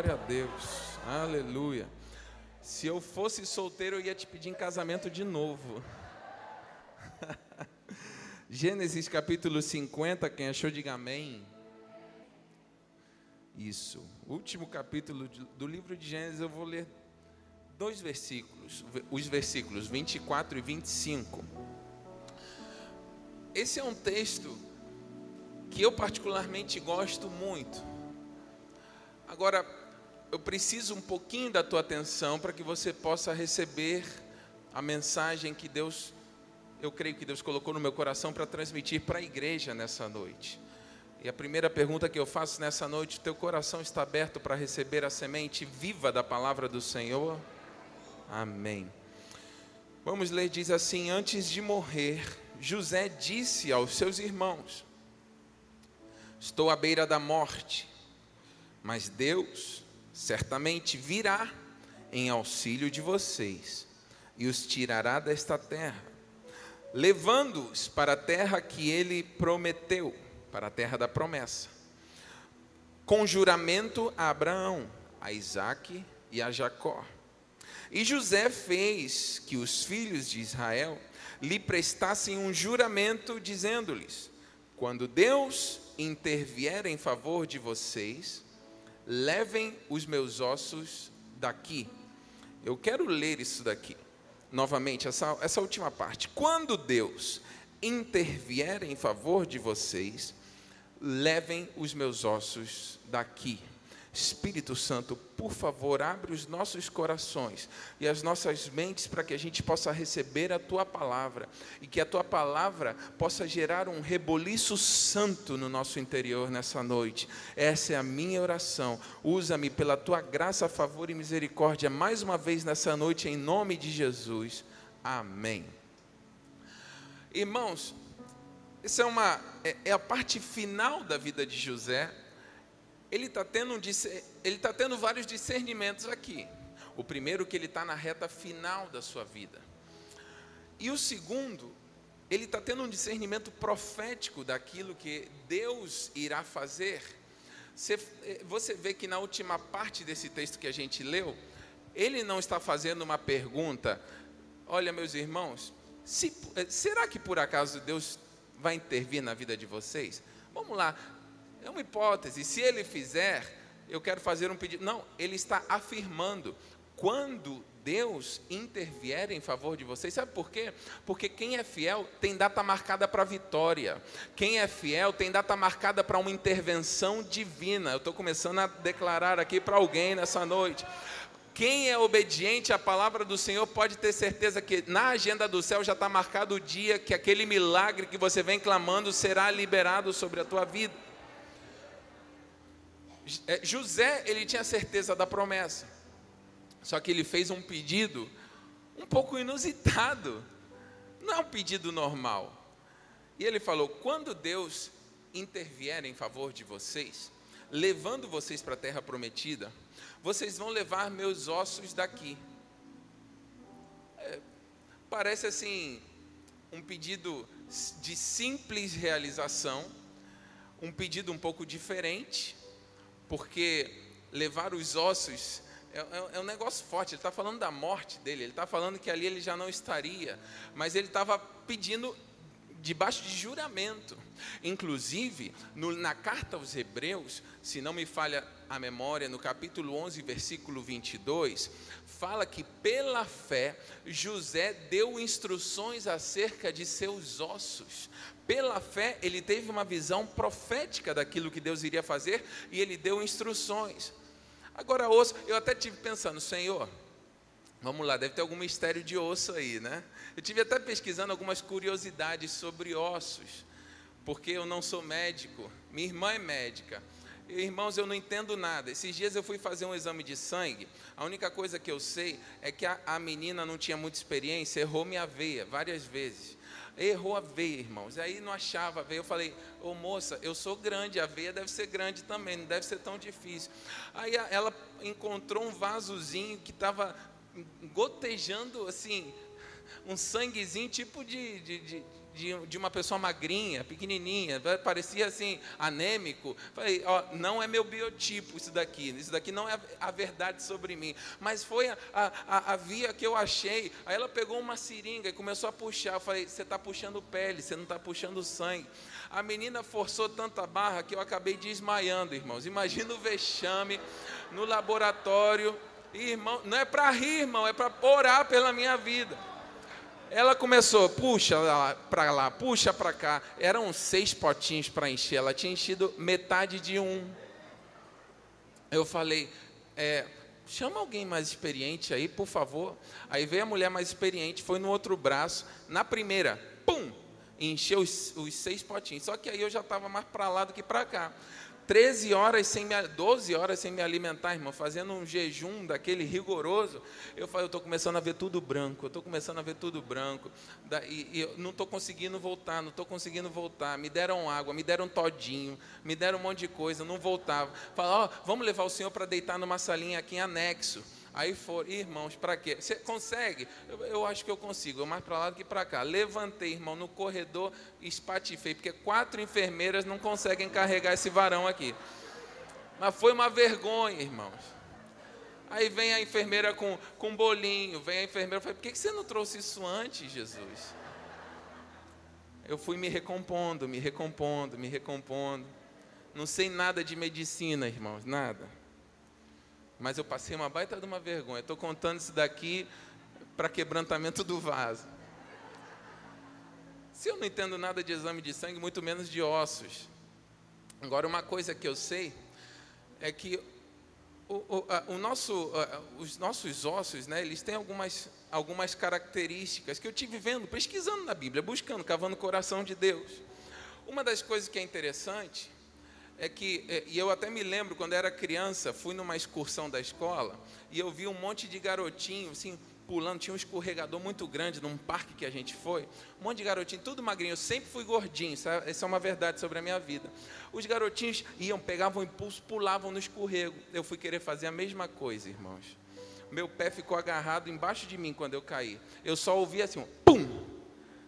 Glória a Deus, aleluia. Se eu fosse solteiro, eu ia te pedir em casamento de novo. Gênesis capítulo 50, quem achou, diga amém. Isso, último capítulo do livro de Gênesis, eu vou ler dois versículos, os versículos 24 e 25. Esse é um texto que eu particularmente gosto muito. Agora, eu preciso um pouquinho da tua atenção para que você possa receber a mensagem que Deus, eu creio que Deus colocou no meu coração para transmitir para a igreja nessa noite. E a primeira pergunta que eu faço nessa noite: teu coração está aberto para receber a semente viva da palavra do Senhor? Amém. Vamos ler, diz assim: Antes de morrer, José disse aos seus irmãos: Estou à beira da morte, mas Deus certamente virá em auxílio de vocês e os tirará desta terra, levando-os para a terra que ele prometeu, para a terra da promessa, com juramento a Abraão, a Isaque e a Jacó. E José fez que os filhos de Israel lhe prestassem um juramento, dizendo-lhes: Quando Deus intervier em favor de vocês, levem os meus ossos daqui. Eu quero ler isso daqui, novamente, essa, essa última parte. Quando Deus intervier em favor de vocês, levem os meus ossos daqui. Espírito Santo, por favor, abre os nossos corações e as nossas mentes para que a gente possa receber a tua palavra e que a tua palavra possa gerar um reboliço santo no nosso interior nessa noite. Essa é a minha oração. Usa-me pela tua graça, favor e misericórdia mais uma vez nessa noite, em nome de Jesus. Amém. Irmãos, essa é, uma, é, é a parte final da vida de José ele está tendo, um, tá tendo vários discernimentos aqui. O primeiro, que ele está na reta final da sua vida. E o segundo, ele está tendo um discernimento profético daquilo que Deus irá fazer. Você, eh, você vê que na última parte desse texto que a gente leu, ele não está fazendo uma pergunta. Olha, meus irmãos, se, eh, será que por acaso Deus vai intervir na vida de vocês? Vamos lá, é uma hipótese. Se ele fizer, eu quero fazer um pedido. Não, ele está afirmando. Quando Deus intervier em favor de vocês, sabe por quê? Porque quem é fiel tem data marcada para vitória. Quem é fiel tem data marcada para uma intervenção divina. Eu estou começando a declarar aqui para alguém nessa noite. Quem é obediente à palavra do Senhor pode ter certeza que na agenda do céu já está marcado o dia que aquele milagre que você vem clamando será liberado sobre a tua vida. É, José, ele tinha certeza da promessa. Só que ele fez um pedido um pouco inusitado. Não é um pedido normal. E ele falou: quando Deus intervier em favor de vocês, levando vocês para a terra prometida, vocês vão levar meus ossos daqui. É, parece assim, um pedido de simples realização, um pedido um pouco diferente, porque levar os ossos é, é, é um negócio forte. Ele está falando da morte dele, ele está falando que ali ele já não estaria, mas ele estava pedindo debaixo de juramento. Inclusive, no, na carta aos Hebreus, se não me falha a memória, no capítulo 11, versículo 22, fala que pela fé José deu instruções acerca de seus ossos. Pela fé, ele teve uma visão profética daquilo que Deus iria fazer e ele deu instruções. Agora, osso, eu até tive pensando, Senhor, vamos lá, deve ter algum mistério de osso aí, né? Eu tive até pesquisando algumas curiosidades sobre ossos, porque eu não sou médico, minha irmã é médica. Irmãos, eu não entendo nada. Esses dias eu fui fazer um exame de sangue. A única coisa que eu sei é que a, a menina não tinha muita experiência, errou minha veia várias vezes. Errou a veia, irmãos. Aí não achava a veia. Eu falei, ô oh, moça, eu sou grande, a veia deve ser grande também, não deve ser tão difícil. Aí ela encontrou um vasozinho que estava gotejando assim, um sanguezinho tipo de, de, de de, de uma pessoa magrinha, pequenininha, parecia assim, anêmico. Falei, ó, não é meu biotipo isso daqui, isso daqui não é a verdade sobre mim. Mas foi a, a, a via que eu achei. Aí ela pegou uma seringa e começou a puxar. Eu falei, você está puxando pele, você não está puxando sangue. A menina forçou tanta barra que eu acabei desmaiando, irmãos. Imagina o vexame no laboratório. Irmão, não é para rir, irmão, é para orar pela minha vida. Ela começou, puxa para lá, puxa para cá. Eram seis potinhos para encher. Ela tinha enchido metade de um. Eu falei, é, chama alguém mais experiente aí, por favor. Aí veio a mulher mais experiente, foi no outro braço. Na primeira, pum, encheu os, os seis potinhos. Só que aí eu já estava mais para lá do que para cá. 13 horas sem me, 12 horas sem me alimentar, irmão, fazendo um jejum daquele rigoroso, eu falei, eu estou começando a ver tudo branco, eu estou começando a ver tudo branco, da, e, e, eu não estou conseguindo voltar, não estou conseguindo voltar, me deram água, me deram todinho, me deram um monte de coisa, não voltava, falaram, ó, vamos levar o senhor para deitar numa salinha aqui em anexo, Aí foram, irmãos, para quê? Você consegue? Eu, eu, acho que eu consigo, eu mais para lá do que para cá. Levantei, irmão, no corredor, espatifei, porque quatro enfermeiras não conseguem carregar esse varão aqui. Mas foi uma vergonha, irmãos. Aí vem a enfermeira com, com bolinho, vem a enfermeira e fala, por que você não trouxe isso antes, Jesus? Eu fui me recompondo, me recompondo, me recompondo. Não sei nada de medicina, irmãos, nada mas eu passei uma baita de uma vergonha. Estou contando isso daqui para quebrantamento do vaso. Se eu não entendo nada de exame de sangue, muito menos de ossos. Agora, uma coisa que eu sei é que o, o, a, o nosso, a, os nossos ossos, né, eles têm algumas, algumas características que eu tive vendo, pesquisando na Bíblia, buscando, cavando o coração de Deus. Uma das coisas que é interessante é que, é, e eu até me lembro, quando era criança, fui numa excursão da escola e eu vi um monte de garotinho, assim, pulando, tinha um escorregador muito grande num parque que a gente foi, um monte de garotinho, tudo magrinho, eu sempre fui gordinho, essa é uma verdade sobre a minha vida. Os garotinhos iam, pegavam impulso, pulavam no escorrego, eu fui querer fazer a mesma coisa, irmãos. Meu pé ficou agarrado embaixo de mim quando eu caí, eu só ouvia assim, um pum!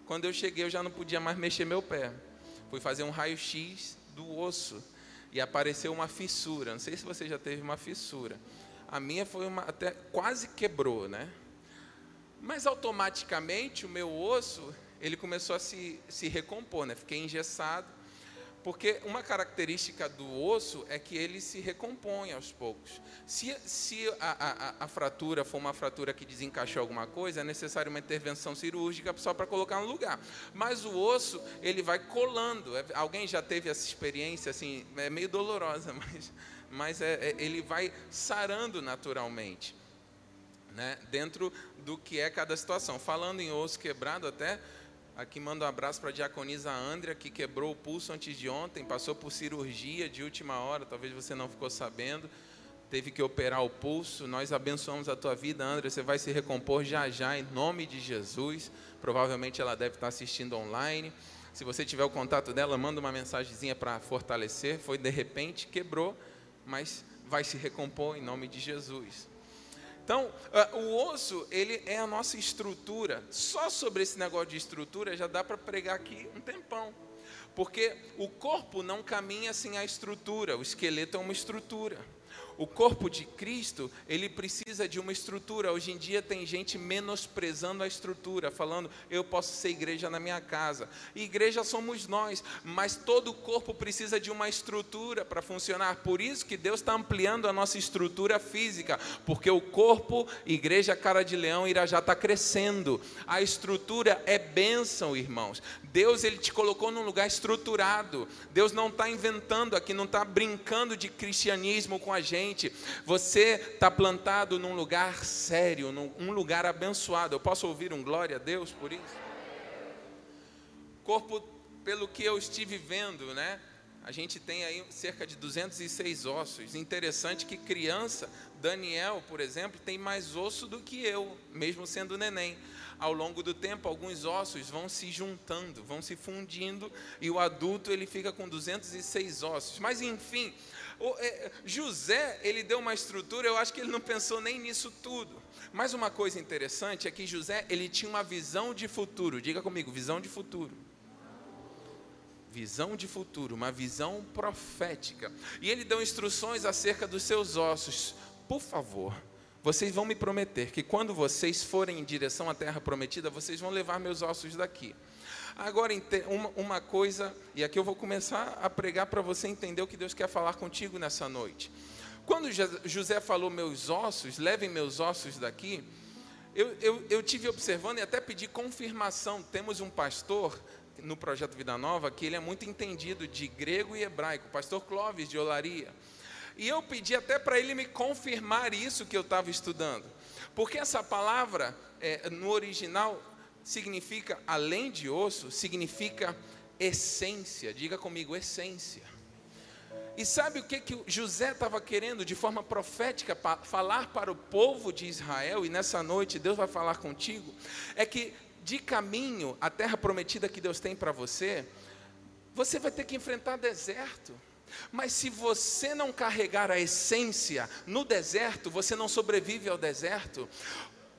Quando eu cheguei, eu já não podia mais mexer meu pé. Fui fazer um raio-x do osso e apareceu uma fissura. Não sei se você já teve uma fissura. A minha foi uma até quase quebrou, né? Mas automaticamente o meu osso ele começou a se, se recompor, né? Fiquei engessado porque uma característica do osso é que ele se recompõe aos poucos. Se, se a, a, a, fratura for uma fratura que desencaixou alguma coisa, é necessário uma intervenção cirúrgica só para colocar no lugar. Mas o osso, ele vai colando. É, alguém já teve essa experiência, assim, é meio dolorosa, mas, mas é, é, ele vai sarando naturalmente. Né, dentro do que é cada situação. Falando em osso quebrado, até Aqui mando um abraço para a diaconisa Andrea, que quebrou o pulso antes de ontem, passou por cirurgia de última hora, talvez você não ficou sabendo, teve que operar o pulso. Nós abençoamos a tua vida, Andrea, você vai se recompor já já, em nome de Jesus. Provavelmente ela deve estar assistindo online. Se você tiver o contato dela, manda uma mensagenzinha para fortalecer. Foi de repente, quebrou, mas vai se recompor em nome de Jesus. Então, uh, o osso, ele é a nossa estrutura. Só sobre esse negócio de estrutura já dá para pregar aqui um tempão. Porque o corpo não caminha sem a estrutura, o esqueleto é uma estrutura. O corpo de Cristo, ele precisa de uma estrutura. Hoje em dia tem gente menosprezando a estrutura, falando, eu posso ser igreja na minha casa. E igreja somos nós, mas todo o corpo precisa de uma estrutura para funcionar. Por isso que Deus está ampliando a nossa estrutura física, porque o corpo, igreja cara de leão, irá já está crescendo. A estrutura é bênção, irmãos. Deus, ele te colocou num lugar estruturado. Deus não está inventando aqui, não está brincando de cristianismo com a gente você está plantado num lugar sério, num lugar abençoado. Eu posso ouvir um glória a Deus por isso? Corpo, pelo que eu estive vendo, né? A gente tem aí cerca de 206 ossos. Interessante que criança, Daniel, por exemplo, tem mais osso do que eu, mesmo sendo neném. Ao longo do tempo, alguns ossos vão se juntando, vão se fundindo, e o adulto ele fica com 206 ossos. Mas enfim, José, ele deu uma estrutura, eu acho que ele não pensou nem nisso tudo. Mas uma coisa interessante é que José, ele tinha uma visão de futuro. Diga comigo, visão de futuro. visão de futuro, uma visão profética. E ele deu instruções acerca dos seus ossos. Por favor, vocês vão me prometer que quando vocês forem em direção à terra prometida, vocês vão levar meus ossos daqui. Agora, uma, coisa, e aqui eu vou começar a pregar para você entender o que Deus quer falar contigo nessa noite. Quando José falou meus ossos, levem meus ossos daqui, eu, eu, eu tive observando e até pedi confirmação. Temos um pastor no projeto Vida Nova que ele é muito entendido de grego e hebraico, pastor Clóvis de Olaria. E eu pedi até para ele me confirmar isso que eu estava estudando. Porque essa palavra, é, no original, significa, além de osso, significa essência. Diga comigo, essência. E sabe o que, que José estava querendo de forma profética falar para o povo de Israel, e nessa noite Deus vai falar contigo? É que de caminho à terra prometida que Deus tem para você, você vai ter que enfrentar deserto. Mas se você não carregar a essência no deserto, você não sobrevive ao deserto.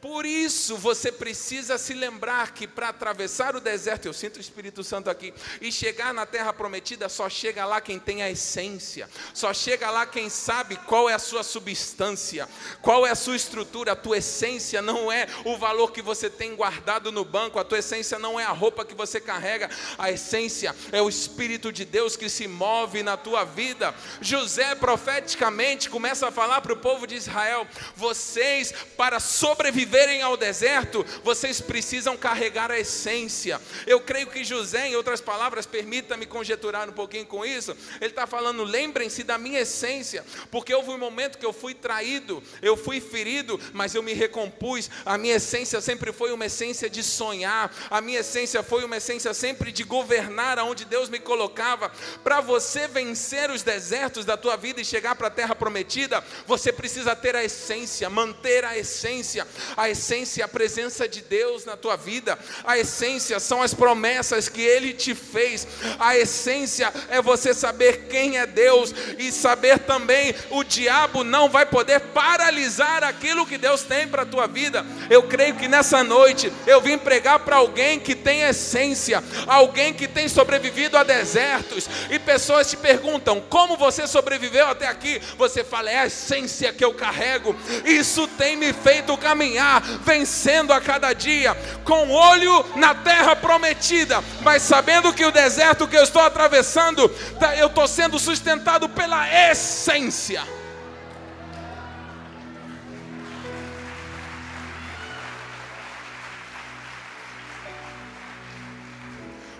Por isso você precisa se lembrar que para atravessar o deserto, eu sinto o Espírito Santo aqui, e chegar na terra prometida, só chega lá quem tem a essência, só chega lá quem sabe qual é a sua substância, qual é a sua estrutura, a tua essência não é o valor que você tem guardado no banco, a tua essência não é a roupa que você carrega, a essência é o Espírito de Deus que se move na tua vida. José profeticamente começa a falar para o povo de Israel: vocês, para sobreviver, viverem ao deserto, vocês precisam carregar a essência. Eu creio que José, em outras palavras, permita-me conjeturar um pouquinho com isso. Ele está falando: lembrem-se da minha essência, porque houve um momento que eu fui traído, eu fui ferido, mas eu me recompus. A minha essência sempre foi uma essência de sonhar, a minha essência foi uma essência sempre de governar aonde Deus me colocava. Para você vencer os desertos da tua vida e chegar para a terra prometida, você precisa ter a essência, manter a essência. A a essência a presença de Deus na tua vida, a essência são as promessas que Ele te fez, a essência é você saber quem é Deus e saber também o diabo não vai poder paralisar aquilo que Deus tem para a tua vida. Eu creio que nessa noite eu vim pregar para alguém que tem essência, alguém que tem sobrevivido a desertos, e pessoas te perguntam: como você sobreviveu até aqui? Você fala, é a essência que eu carrego, isso tem me feito caminhar vencendo a cada dia, com olho na terra prometida, mas sabendo que o deserto que eu estou atravessando, tá, eu estou sendo sustentado pela essência.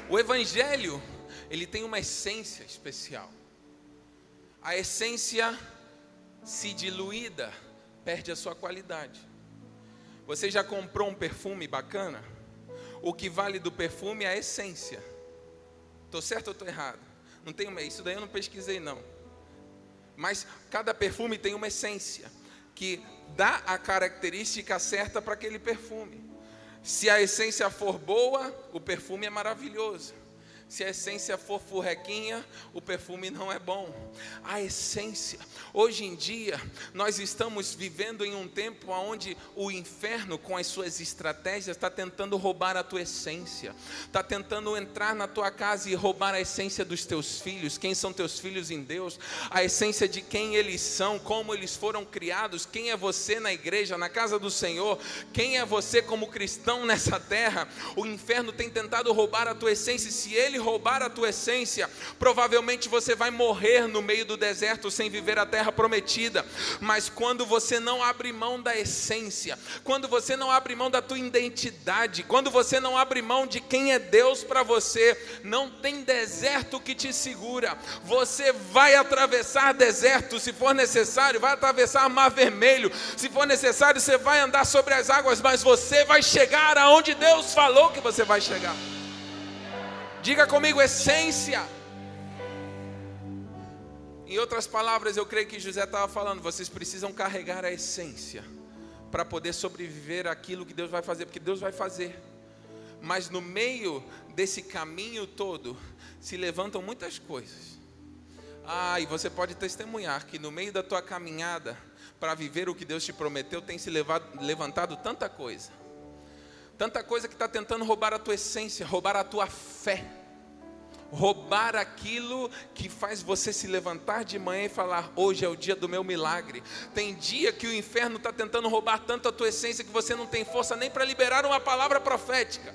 O Evangelho, ele tem uma essência especial. A essência, se diluída, perde a sua qualidade. Você já comprou um perfume bacana? O que vale do perfume é a essência. Estou certo ou estou errado? Não tenho isso daí eu não pesquisei não. Mas cada perfume tem uma essência que dá a característica certa para aquele perfume. Se a essência for boa, o perfume é maravilhoso. Se a essência for furrequinha, o perfume não é bom. A essência. Hoje em dia, nós estamos vivendo em um tempo onde o inferno, com as suas estratégias, está tentando roubar a tua essência. Está tentando entrar na tua casa e roubar a essência dos teus filhos. Quem são teus filhos em Deus? A essência de quem eles são, como eles foram criados. Quem é você na igreja, na casa do Senhor? Quem é você como cristão nessa terra? O inferno tem tentado roubar a tua essência. Se ele roubar a tua essência, provavelmente você vai morrer no meio do deserto sem viver a terra prometida. Mas quando você não abre mão da essência, quando você não abre mão da tua identidade, quando você não abre mão de quem é Deus para você, não tem deserto que te segura. Você vai atravessar deserto se for necessário, vai atravessar mar vermelho, se for necessário, você vai andar sobre as águas, mas você vai chegar aonde Deus falou que você vai chegar. Diga comigo, essência. Em outras palavras, eu creio que José estava falando: vocês precisam carregar a essência para poder sobreviver aquilo que Deus vai fazer, porque Deus vai fazer. Mas no meio desse caminho todo, se levantam muitas coisas. Ah, e você pode testemunhar que no meio da tua caminhada para viver o que Deus te prometeu, tem se levado, levantado tanta coisa Tanta coisa que está tentando roubar a tua essência, roubar a tua fé. roubar aquilo que faz você se levantar de manhã e falar: hoje é o dia do meu milagre. Tem dia que o inferno está tentando roubar tanto a tua essência que você não tem força nem para liberar uma palavra profética.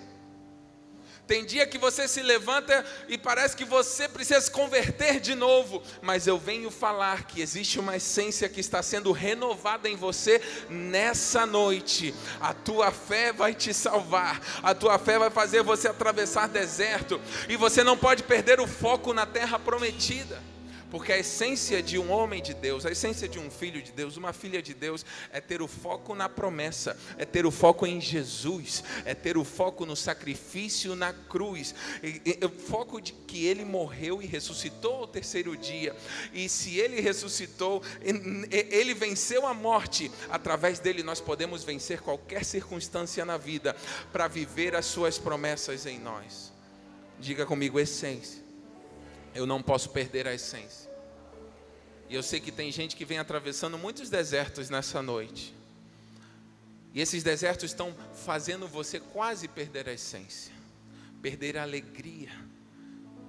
Tem dia que você se levanta e parece que você precisa se converter de novo, mas eu venho falar que existe uma essência que está sendo renovada em você nessa noite. A tua fé vai te salvar, a tua fé vai fazer você atravessar deserto, e você não pode perder o foco na terra prometida. Porque a essência de um homem de Deus, a essência de um filho de Deus, uma filha de Deus, é ter o foco na promessa, é ter o foco em Jesus, é ter o foco no sacrifício na cruz, o foco de que ele morreu e ressuscitou ao terceiro dia. E se ele ressuscitou, ele venceu a morte, através dele nós podemos vencer qualquer circunstância na vida para viver as suas promessas em nós. Diga comigo, essência. Eu não posso perder a essência. E eu sei que tem gente que vem atravessando muitos desertos nessa noite. E esses desertos estão fazendo você quase perder a essência, perder a alegria.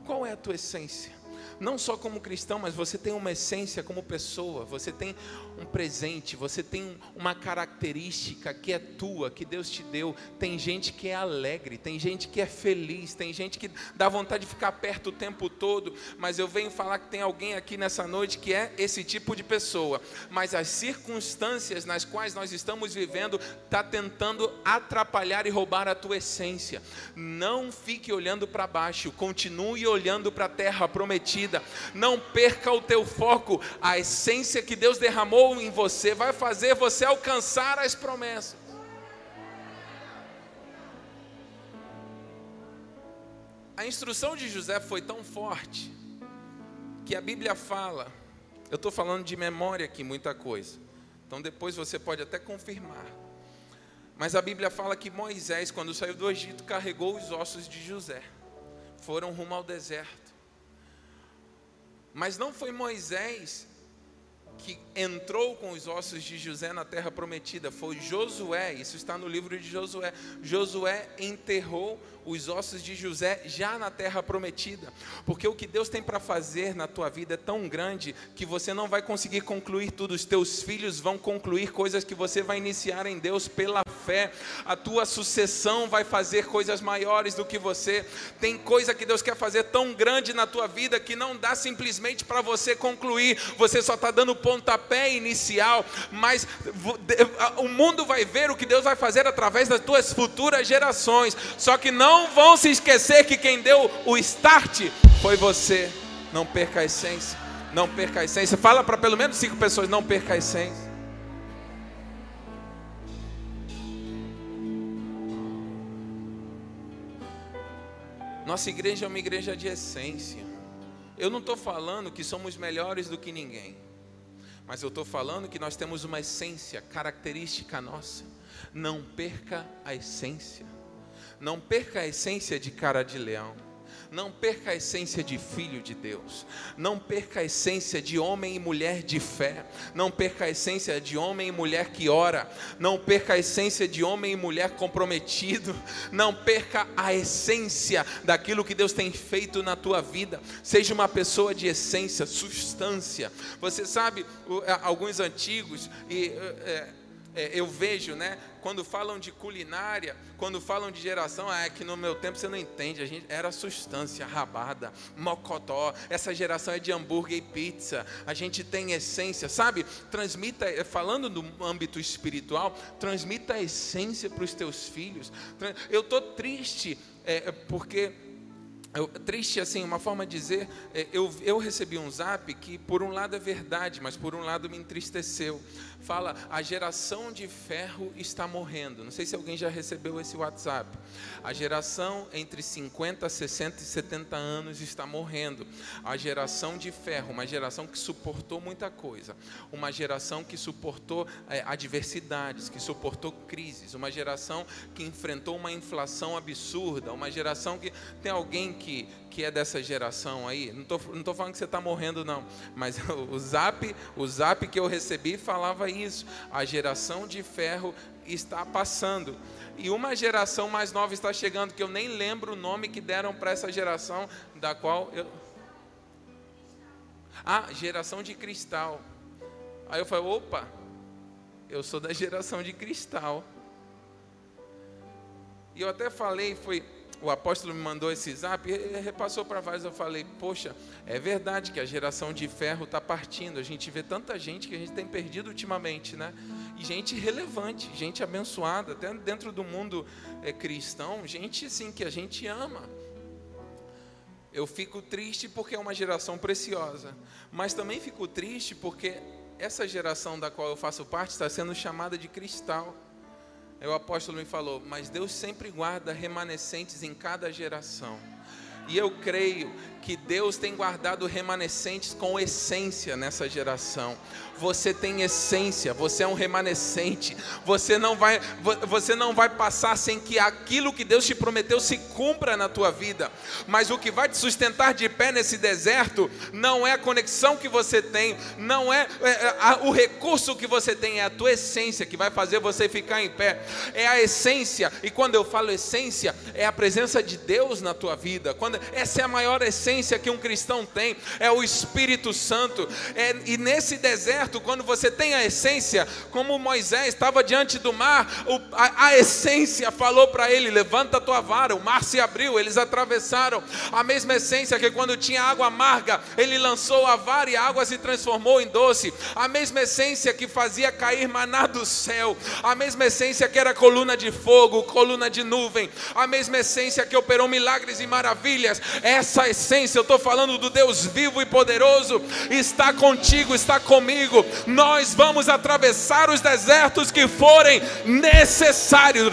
Qual é a tua essência? Não só como cristão, mas você tem uma essência como pessoa, você tem um presente, você tem uma característica que é tua, que Deus te deu. Tem gente que é alegre, tem gente que é feliz, tem gente que dá vontade de ficar perto o tempo todo, mas eu venho falar que tem alguém aqui nessa noite que é esse tipo de pessoa, mas as circunstâncias nas quais nós estamos vivendo está tentando atrapalhar e roubar a tua essência. Não fique olhando para baixo, continue olhando para a terra prometida vida. Não perca o teu foco. A essência que Deus derramou em você vai fazer você alcançar as promessas. A instrução de José foi tão forte que a Bíblia fala. Eu estou falando de memória aqui, muita coisa. Então depois você pode até confirmar. Mas a Bíblia fala que Moisés, quando saiu do Egito, carregou os ossos de José. Foram rumo ao deserto. Mas não foi Moisés que entrou com os ossos de José na terra prometida, foi Josué, isso está no livro de Josué. Josué enterrou os ossos de José já na terra prometida, porque o que Deus tem para fazer na tua vida é tão grande que você não vai conseguir concluir tudo, os teus filhos vão concluir coisas que você vai iniciar em Deus pela fé, a tua sucessão vai fazer coisas maiores do que você. Tem coisa que Deus quer fazer tão grande na tua vida que não dá simplesmente para você concluir, você só está dando pontapé inicial, mas o mundo vai ver o que Deus vai fazer através das tuas futuras gerações, só que não vão se esquecer que quem deu o start foi você. Não perca a essência. Não perca a essência. Fala para pelo menos cinco pessoas: não perca a essência. Nossa igreja é uma igreja de essência. Eu não estou falando que somos melhores do que ninguém, mas eu estou falando que nós temos uma essência característica nossa. Não perca a essência. Não perca a essência de cara de leão. Não perca a essência de filho de Deus. Não perca a essência de homem e mulher de fé. Não perca a essência de homem e mulher que ora. Não perca a essência de homem e mulher comprometido. Não perca a essência daquilo que Deus tem feito na tua vida. Seja uma pessoa de essência, substância. Você sabe, alguns antigos e. É, é, eu vejo, né? Quando falam de culinária, quando falam de geração, ah, é que no meu tempo você não entende, a gente era substância, rabada, mocotó. Essa geração é de hambúrguer e pizza. A gente tem essência, sabe? Transmita, é, falando do âmbito espiritual, transmita a essência para os teus filhos. Eu tô triste é, porque eu, triste assim, uma forma de dizer, é, eu, eu recebi um zap que por um lado é verdade, mas por um lado me entristeceu. Fala, a geração de ferro está morrendo. Não sei se alguém já recebeu esse WhatsApp. A geração entre 50, 60 e 70 anos está morrendo. A geração de ferro, uma geração que suportou muita coisa. Uma geração que suportou é, adversidades, que suportou crises. Uma geração que enfrentou uma inflação absurda. Uma geração que tem alguém que, que é dessa geração aí? Não estou não tô falando que você está morrendo, não. Mas o zap, o zap que eu recebi falava isso. A geração de ferro está passando. E uma geração mais nova está chegando, que eu nem lembro o nome que deram para essa geração, da qual eu. Ah, geração de cristal. Aí eu falei, opa, eu sou da geração de cristal. E eu até falei, foi, o apóstolo me mandou esse zap, ele repassou para vários, eu falei, poxa, é verdade que a geração de ferro está partindo, a gente vê tanta gente que a gente tem perdido ultimamente, né? E gente relevante, gente abençoada, até dentro do mundo é, cristão, gente sim que a gente ama. Eu fico triste porque é uma geração preciosa, mas também fico triste porque essa geração da qual eu faço parte está sendo chamada de cristal. O apóstolo me falou, mas Deus sempre guarda remanescentes em cada geração. E eu creio que Deus tem guardado remanescentes com essência nessa geração. Você tem essência, você é um remanescente. Você não vai você não vai passar sem que aquilo que Deus te prometeu se cumpra na tua vida. Mas o que vai te sustentar de pé nesse deserto não é a conexão que você tem, não é, é, é o recurso que você tem, é a tua essência que vai fazer você ficar em pé. É a essência. E quando eu falo essência, é a presença de Deus na tua vida. Quando essa é a maior essência essência que um cristão tem, é o Espírito Santo. É, e nesse deserto, quando você tem a essência, como Moisés estava diante do mar, a, a essência falou para ele: levanta a tua vara, o mar se abriu, eles atravessaram. A mesma essência que quando tinha água amarga, ele lançou a vara e a água se transformou em doce. A mesma essência que fazia cair maná do céu, a mesma essência que era coluna de fogo, coluna de nuvem, a mesma essência que operou milagres e maravilhas, essa essência, eu estou falando do Deus vivo e poderoso, está contigo, está comigo. Nós vamos atravessar os desertos que forem necessários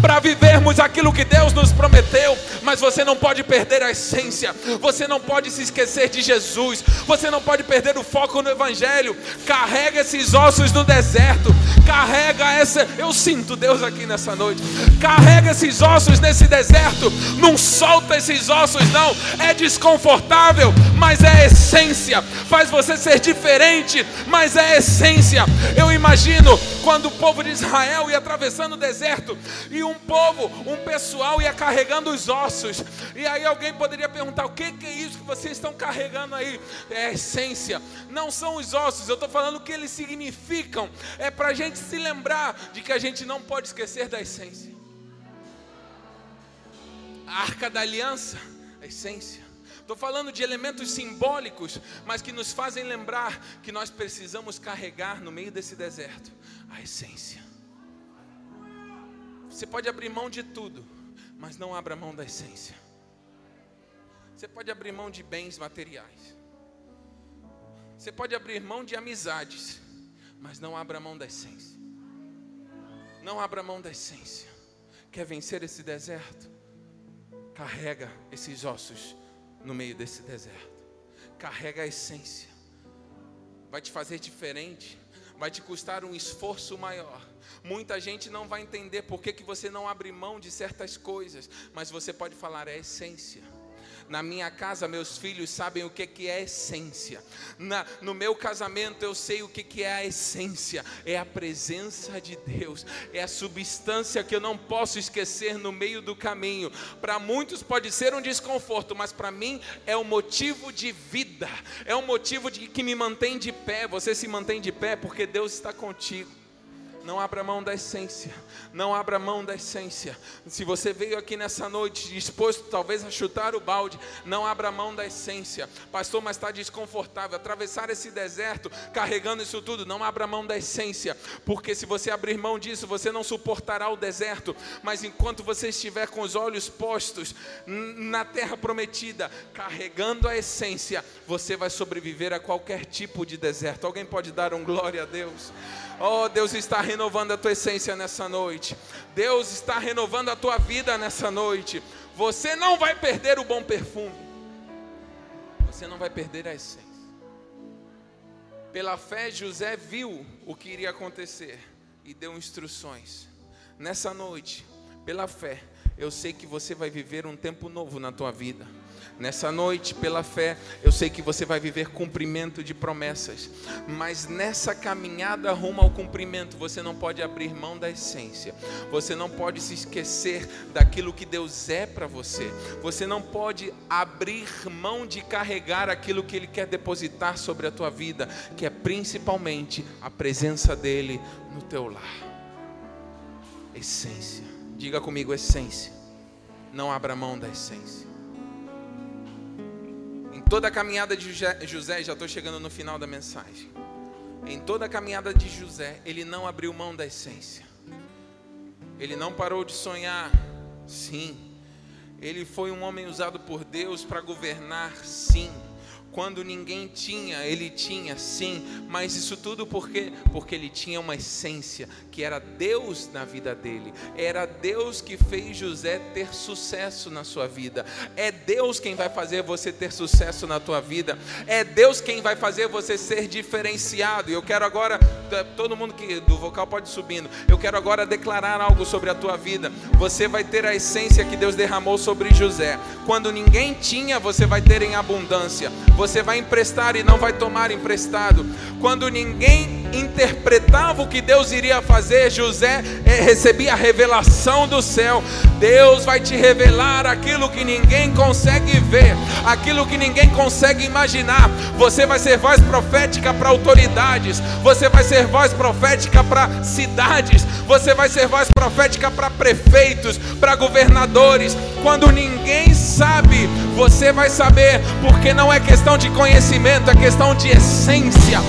para vivermos aquilo que Deus nos prometeu, mas você não pode perder a essência, você não pode se esquecer de Jesus, você não pode perder o foco no Evangelho. Carrega esses ossos no deserto, carrega essa. Eu sinto Deus aqui nessa noite. Carrega esses ossos nesse deserto, não solta esses ossos, não. É desconfortável, mas é essência. Faz você ser diferente, mas é essência. Eu imagino quando o povo de Israel ia atravessando o deserto e um povo, um pessoal ia carregando os ossos. E aí alguém poderia perguntar: o que, que é isso que vocês estão carregando aí? É a essência, não são os ossos. Eu estou falando o que eles significam. É para a gente se lembrar de que a gente não pode esquecer da essência. A arca da aliança, a essência. Estou falando de elementos simbólicos, mas que nos fazem lembrar que nós precisamos carregar no meio desse deserto a essência. Você pode abrir mão de tudo, mas não abra mão da essência. Você pode abrir mão de bens materiais. Você pode abrir mão de amizades, mas não abra mão da essência. Não abra mão da essência. Quer vencer esse deserto? Carrega esses ossos no meio desse deserto. Carrega a essência. Vai te fazer diferente. Vai te custar um esforço maior Muita gente não vai entender por que, que você não abre mão de certas coisas, mas você pode falar, é essência. Na minha casa, meus filhos sabem o que, que é essência. Na, no meu casamento, eu sei o que, que é a essência. É a presença de Deus. É a substância que eu não posso esquecer no meio do caminho. Para muitos pode ser um desconforto, mas para mim é um motivo de vida. É um motivo de, que me mantém de pé. Você se mantém de pé porque Deus está contigo. Não abra mão da essência. Não abra mão da essência. Se você veio aqui nessa noite disposto talvez a chutar o balde, não abra mão da essência. Pastor, mas está desconfortável. Atravessar esse deserto carregando isso tudo, não abra mão da essência. Porque se você abrir mão disso, você não suportará o deserto. Mas enquanto você estiver com os olhos postos na terra prometida, carregando a essência, você vai sobreviver a qualquer tipo de deserto. Alguém pode dar um glória a Deus? Oh, Deus está renovando a tua essência nessa noite. Deus está renovando a tua vida nessa noite. Você não vai perder o bom perfume. Você não vai perder a essência. Pela fé, José viu o que iria acontecer e deu instruções. Nessa noite, pela fé, eu sei que você vai viver um tempo novo na tua vida. Nessa noite, pela fé, eu sei que você vai viver cumprimento de promessas, mas nessa caminhada rumo ao cumprimento, você não pode abrir mão da essência, você não pode se esquecer daquilo que Deus é para você, você não pode abrir mão de carregar aquilo que Ele quer depositar sobre a tua vida, que é principalmente a presença dEle no teu lar. Essência, diga comigo, essência, não abra mão da essência toda a caminhada de José, já estou chegando no final da mensagem. Em toda a caminhada de José, ele não abriu mão da essência. Ele não parou de sonhar. Sim. Ele foi um homem usado por Deus para governar. Sim. Quando ninguém tinha, ele tinha, sim, mas isso tudo por quê? Porque ele tinha uma essência, que era Deus na vida dele. Era Deus que fez José ter sucesso na sua vida. É Deus quem vai fazer você ter sucesso na tua vida. É Deus quem vai fazer você ser diferenciado. E eu quero agora, todo mundo que do vocal pode subindo. Eu quero agora declarar algo sobre a tua vida. Você vai ter a essência que Deus derramou sobre José. Quando ninguém tinha, você vai ter em abundância. Você vai emprestar e não vai tomar emprestado. Quando ninguém interpretava o que Deus iria fazer, José eh, recebia a revelação do céu. Deus vai te revelar aquilo que ninguém consegue ver, aquilo que ninguém consegue imaginar. Você vai ser voz profética para autoridades, você vai ser voz profética para cidades, você vai ser voz profética para prefeitos, para governadores. Quando ninguém sabe, você vai saber, porque não é questão de conhecimento, é questão de essência.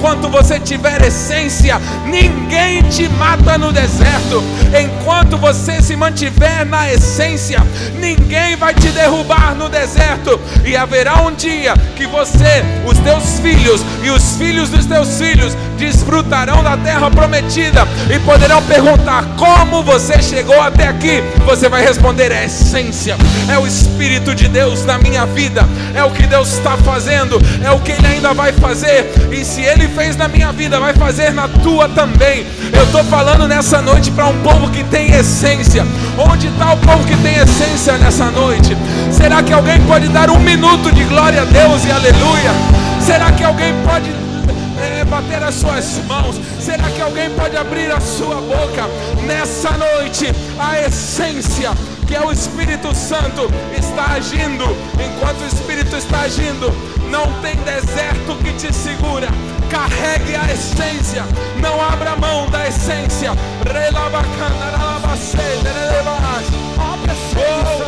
Enquanto você tiver essência, ninguém te mata no deserto. Enquanto você se mantiver na essência, ninguém vai te derrubar no deserto. E haverá um dia que você, os teus filhos e os filhos dos teus filhos desfrutarão da terra prometida e poderão perguntar como você chegou até aqui. Você vai responder: é essência, é o Espírito de Deus na minha vida, é o que Deus está fazendo, é o que Ele ainda vai fazer. E se Ele fez na minha vida, vai fazer na tua também. Eu estou falando nessa noite para um povo que tem essência. Onde está o povo que tem essência nessa noite? Será que alguém pode dar um minuto de glória a Deus e aleluia? Será que alguém pode é, bater as suas mãos? Será que alguém pode abrir a sua boca nessa noite? A essência que é o Espírito Santo está agindo. Enquanto o Espírito está agindo, não tem deserto que te segura. Carregue a essência, não abra mão da essência. Não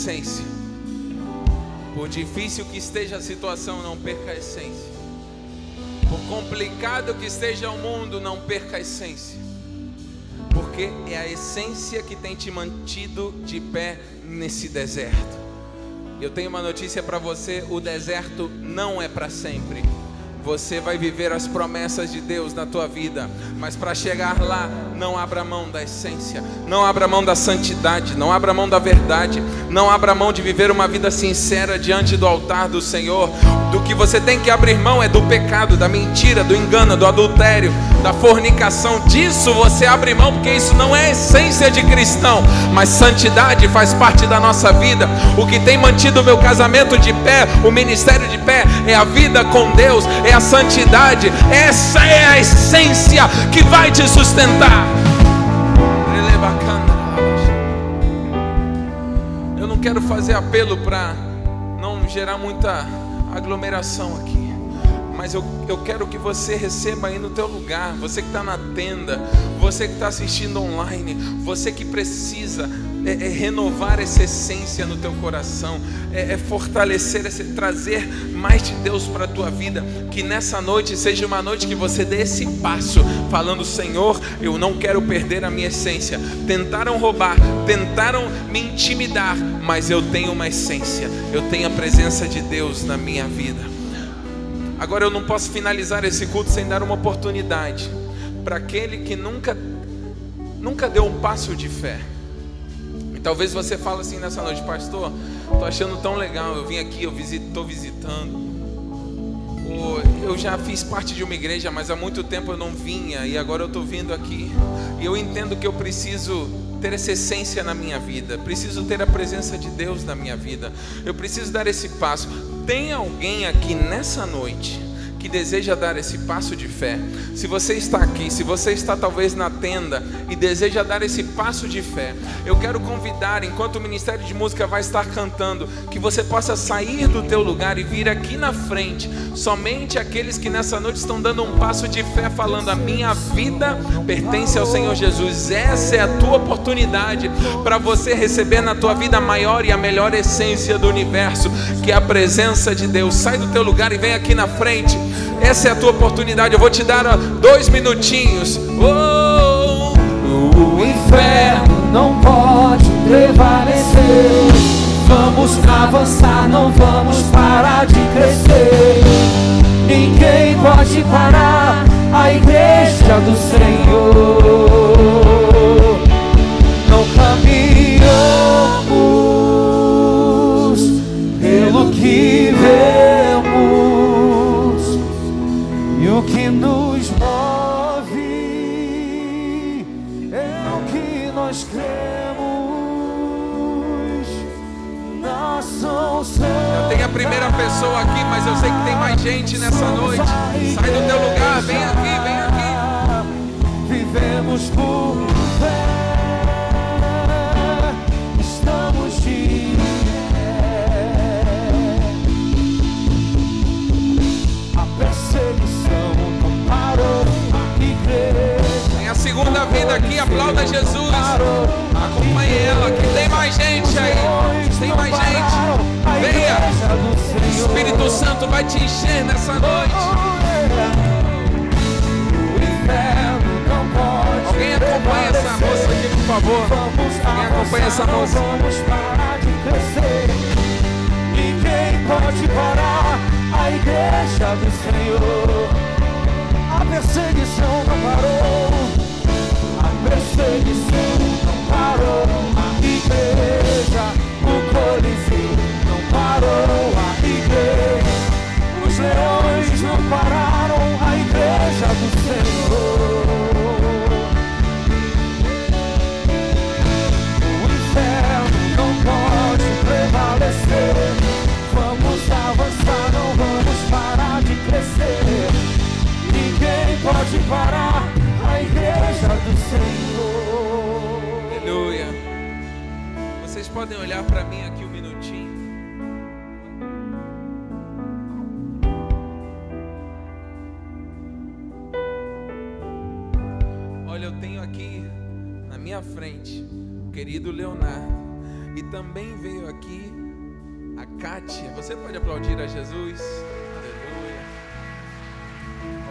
essência. Por difícil que esteja a situação, não perca a essência. Por complicado que esteja o mundo, não perca a essência. Porque é a essência que tem te mantido de pé nesse deserto. Eu tenho uma notícia para você: o deserto não é para sempre. você vai viver as promessas de Deus na tua vida. Mas para chegar lá, não abra mão da essência, não abra mão da santidade, não abra mão da verdade, não abra mão de viver uma vida sincera diante do altar do Senhor. Do que você tem que abrir mão é do pecado, da mentira, do engano, do adultério, da fornicação. Disso você abre mão, porque isso não é essência de cristão. Mas santidade faz parte da nossa vida. O que tem mantido o meu casamento de pé, o ministério de pé, é a vida com Deus, é a santidade. Essa é a essência que vai te sustentar. Eu não quero fazer apelo para não gerar muita aglomeração aqui. Mas eu, eu quero que você receba aí no teu lugar, você que está na tenda, você que está assistindo online, você que precisa é, é renovar essa essência no teu coração, é, é fortalecer, é trazer mais de Deus para a tua vida. Que nessa noite seja uma noite que você dê esse passo, falando: Senhor, eu não quero perder a minha essência. Tentaram roubar, tentaram me intimidar, mas eu tenho uma essência, eu tenho a presença de Deus na minha vida. Agora eu não posso finalizar esse culto sem dar uma oportunidade para aquele que nunca nunca deu um passo de fé. E talvez você fale assim nessa noite, pastor, tô achando tão legal, eu vim aqui, eu estou visitando. Eu já fiz parte de uma igreja, mas há muito tempo eu não vinha e agora eu estou vindo aqui. E eu entendo que eu preciso ter essa essência na minha vida, preciso ter a presença de Deus na minha vida, eu preciso dar esse passo. Tem alguém aqui nessa noite que deseja dar esse passo de fé, se você está aqui, se você está talvez na tenda e deseja dar esse passo de fé, eu quero convidar, enquanto o Ministério de Música vai estar cantando, que você possa sair do teu lugar e vir aqui na frente. Somente aqueles que nessa noite estão dando um passo de fé, falando: A minha vida pertence ao Senhor Jesus. Essa é a tua oportunidade para você receber na tua vida a maior e a melhor essência do universo, que é a presença de Deus. Sai do teu lugar e vem aqui na frente. Essa é a tua oportunidade. Eu vou te dar dois minutinhos. Oh, o inferno não pode prevalecer. Vamos avançar, não vamos parar de crescer. Ninguém pode parar a igreja do Senhor.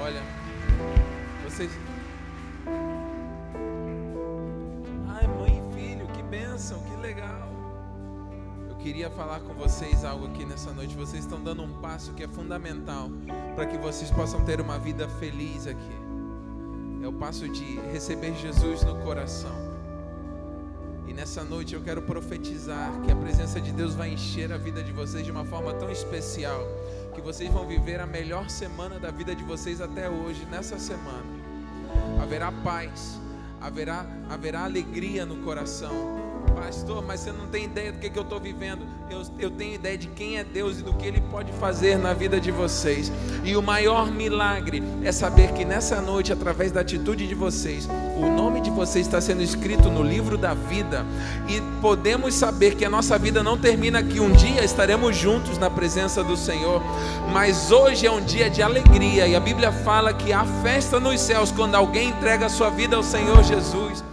Olha, vocês. Ai, mãe e filho, que bênção, que legal. Eu queria falar com vocês algo aqui nessa noite. Vocês estão dando um passo que é fundamental para que vocês possam ter uma vida feliz aqui. É o passo de receber Jesus no coração. E nessa noite eu quero profetizar que a presença de Deus vai encher a vida de vocês de uma forma tão especial que vocês vão viver a melhor semana da vida de vocês até hoje, nessa semana. Haverá paz, haverá, haverá alegria no coração, Pastor, mas você não tem ideia do que, que eu estou vivendo. Eu, eu tenho ideia de quem é Deus e do que Ele pode fazer na vida de vocês. E o maior milagre é saber que nessa noite, através da atitude de vocês, o nome de vocês está sendo escrito no livro da vida. E podemos saber que a nossa vida não termina aqui. Um dia estaremos juntos na presença do Senhor. Mas hoje é um dia de alegria. E a Bíblia fala que há festa nos céus quando alguém entrega a sua vida ao Senhor Jesus.